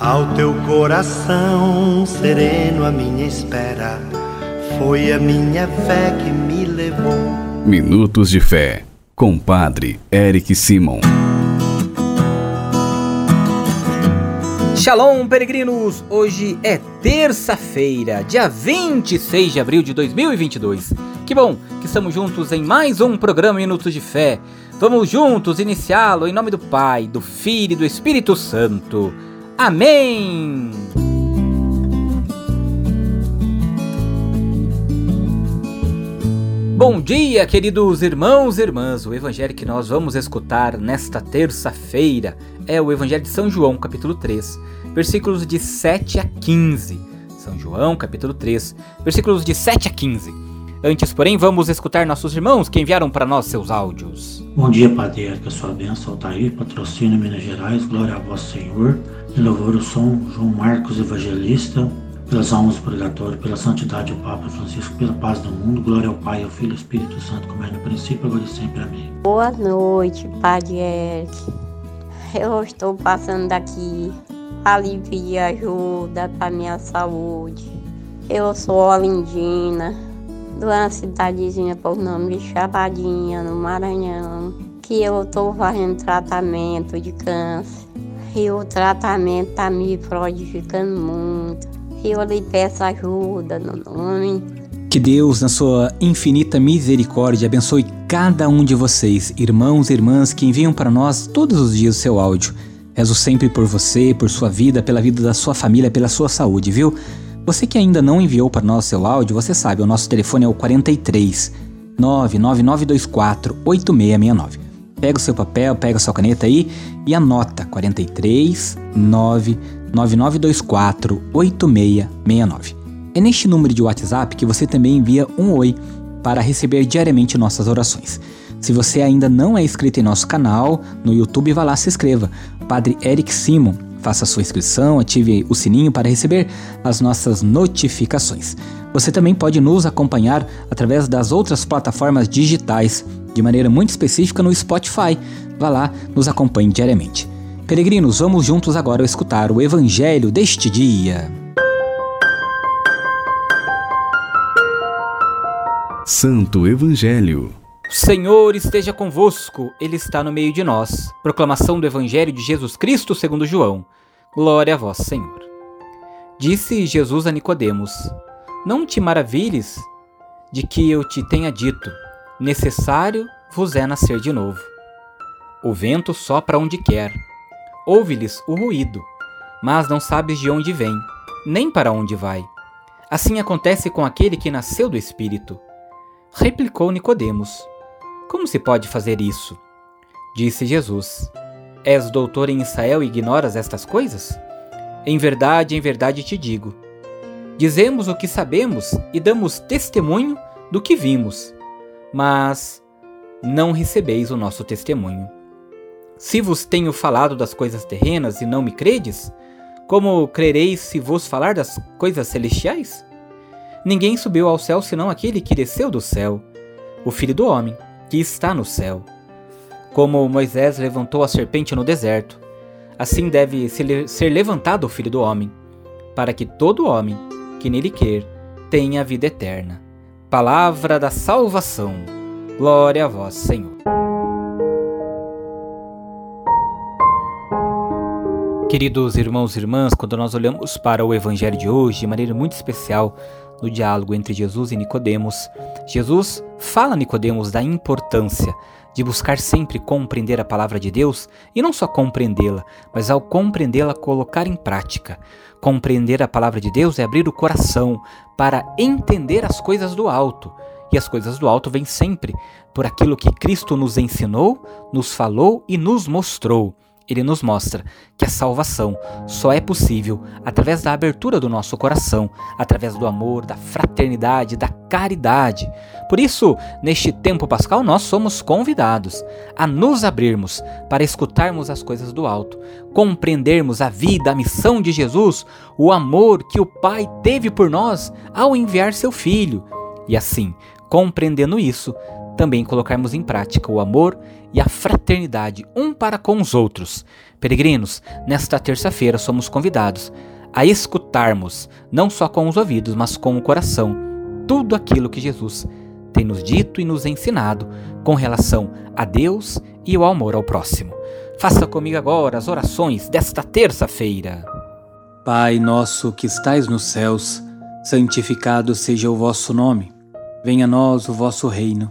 Ao teu coração sereno, a minha espera foi a minha fé que me levou. Minutos de Fé, com Padre Eric Simon. Shalom, peregrinos! Hoje é terça-feira, dia 26 de abril de 2022. Que bom que estamos juntos em mais um programa Minutos de Fé. Vamos juntos iniciá-lo em nome do Pai, do Filho e do Espírito Santo. Amém! Bom dia, queridos irmãos e irmãs. O evangelho que nós vamos escutar nesta terça-feira é o Evangelho de São João, capítulo 3, versículos de 7 a 15. São João, capítulo 3, versículos de 7 a 15. Antes, porém, vamos escutar nossos irmãos que enviaram para nós seus áudios. Bom dia, Padre, que a sua bênção, Altair, patrocínio Minas Gerais, glória a vosso Senhor. E louvor o som João Marcos Evangelista, pelas almas do purgatório, pela santidade do Papa Francisco, pela paz do mundo, glória ao Pai, ao Filho e ao Espírito Santo, como é no princípio, agora e sempre. Amém. Boa noite, Padre Eric. Eu estou passando daqui alívio e ajuda para minha saúde. Eu sou Olindina, de uma cidadezinha por nome de Chapadinha, no Maranhão, que eu estou fazendo tratamento de câncer. E o tratamento está me prejudicando muito. E eu lhe peço ajuda no nome. Que Deus, na sua infinita misericórdia, abençoe cada um de vocês, irmãos e irmãs que enviam para nós todos os dias o seu áudio. Rezo sempre por você, por sua vida, pela vida da sua família, pela sua saúde, viu? Você que ainda não enviou para nós seu áudio, você sabe, o nosso telefone é o 43 99924 8669. Pega o seu papel, pega a sua caneta aí e anota 43 99924 8669. É neste número de WhatsApp que você também envia um oi para receber diariamente nossas orações. Se você ainda não é inscrito em nosso canal no YouTube, vá lá se inscreva. Padre Eric Simon, faça sua inscrição, ative o sininho para receber as nossas notificações. Você também pode nos acompanhar através das outras plataformas digitais de maneira muito específica no Spotify. Vá lá, nos acompanhe diariamente. Peregrinos, vamos juntos agora escutar o Evangelho deste dia. Santo Evangelho. Senhor esteja convosco, Ele está no meio de nós. Proclamação do Evangelho de Jesus Cristo segundo João. Glória a vós, Senhor. Disse Jesus a Nicodemos: Não te maravilhes de que eu te tenha dito, necessário vos é nascer de novo. O vento sopra onde quer, ouve-lhes o ruído, mas não sabes de onde vem, nem para onde vai. Assim acontece com aquele que nasceu do Espírito. Replicou Nicodemos: Como se pode fazer isso? Disse Jesus: És doutor em Israel e ignoras estas coisas? Em verdade, em verdade te digo: Dizemos o que sabemos e damos testemunho do que vimos, mas não recebeis o nosso testemunho. Se vos tenho falado das coisas terrenas e não me credes, como crereis se vos falar das coisas celestiais? Ninguém subiu ao céu senão aquele que desceu do céu, o Filho do Homem, que está no céu. Como Moisés levantou a serpente no deserto, assim deve ser levantado o Filho do Homem, para que todo homem que nele quer tenha a vida eterna. Palavra da salvação. Glória a vós, Senhor. Queridos irmãos e irmãs, quando nós olhamos para o evangelho de hoje, de maneira muito especial, no diálogo entre Jesus e Nicodemos, Jesus fala a Nicodemos da importância de buscar sempre compreender a palavra de Deus e não só compreendê-la, mas ao compreendê-la colocar em prática. Compreender a palavra de Deus é abrir o coração para entender as coisas do alto. E as coisas do alto vêm sempre por aquilo que Cristo nos ensinou, nos falou e nos mostrou ele nos mostra que a salvação só é possível através da abertura do nosso coração, através do amor, da fraternidade, da caridade. Por isso, neste tempo pascal, nós somos convidados a nos abrirmos para escutarmos as coisas do alto, compreendermos a vida, a missão de Jesus, o amor que o Pai teve por nós ao enviar seu Filho. E assim, compreendendo isso, também colocarmos em prática o amor e a fraternidade um para com os outros. Peregrinos, nesta terça-feira somos convidados a escutarmos, não só com os ouvidos, mas com o coração, tudo aquilo que Jesus tem nos dito e nos ensinado com relação a Deus e o amor ao próximo. Faça comigo agora as orações desta terça-feira. Pai nosso que estais nos céus, santificado seja o vosso nome. Venha a nós o vosso reino.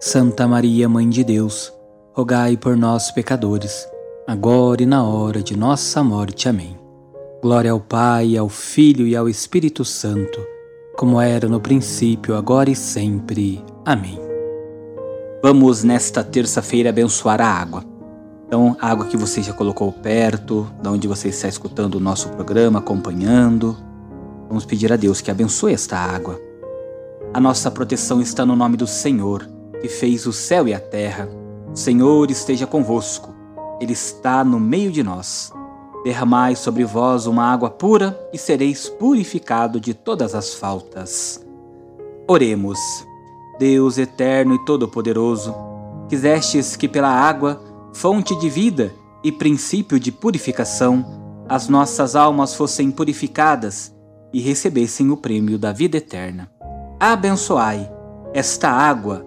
Santa Maria, Mãe de Deus, rogai por nós, pecadores, agora e na hora de nossa morte. Amém. Glória ao Pai, ao Filho e ao Espírito Santo, como era no princípio, agora e sempre. Amém. Vamos nesta terça-feira abençoar a água. Então, a água que você já colocou perto, de onde você está escutando o nosso programa, acompanhando. Vamos pedir a Deus que abençoe esta água. A nossa proteção está no nome do Senhor, que fez o céu e a terra. O Senhor esteja convosco. Ele está no meio de nós. Derramai sobre vós uma água pura e sereis purificado de todas as faltas. Oremos. Deus eterno e todo-poderoso, quisestes que pela água, fonte de vida e princípio de purificação, as nossas almas fossem purificadas e recebessem o prêmio da vida eterna. Abençoai esta água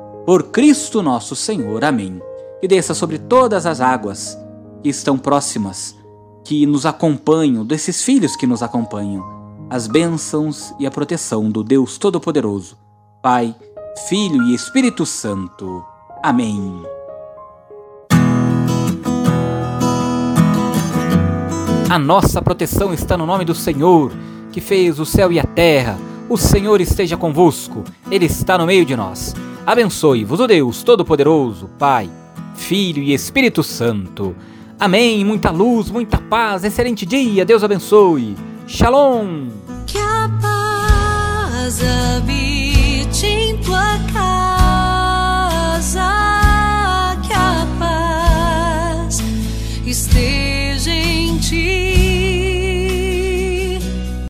Por Cristo nosso Senhor. Amém. E desça sobre todas as águas que estão próximas, que nos acompanham, desses filhos que nos acompanham as bênçãos e a proteção do Deus Todo-Poderoso, Pai, Filho e Espírito Santo. Amém. A nossa proteção está no nome do Senhor, que fez o céu e a terra. O Senhor esteja convosco, Ele está no meio de nós. Abençoe-vos o Deus Todo-Poderoso, Pai, Filho e Espírito Santo. Amém. Muita luz, muita paz, excelente dia. Deus abençoe. Shalom. Que a paz habite em tua casa, que a paz esteja.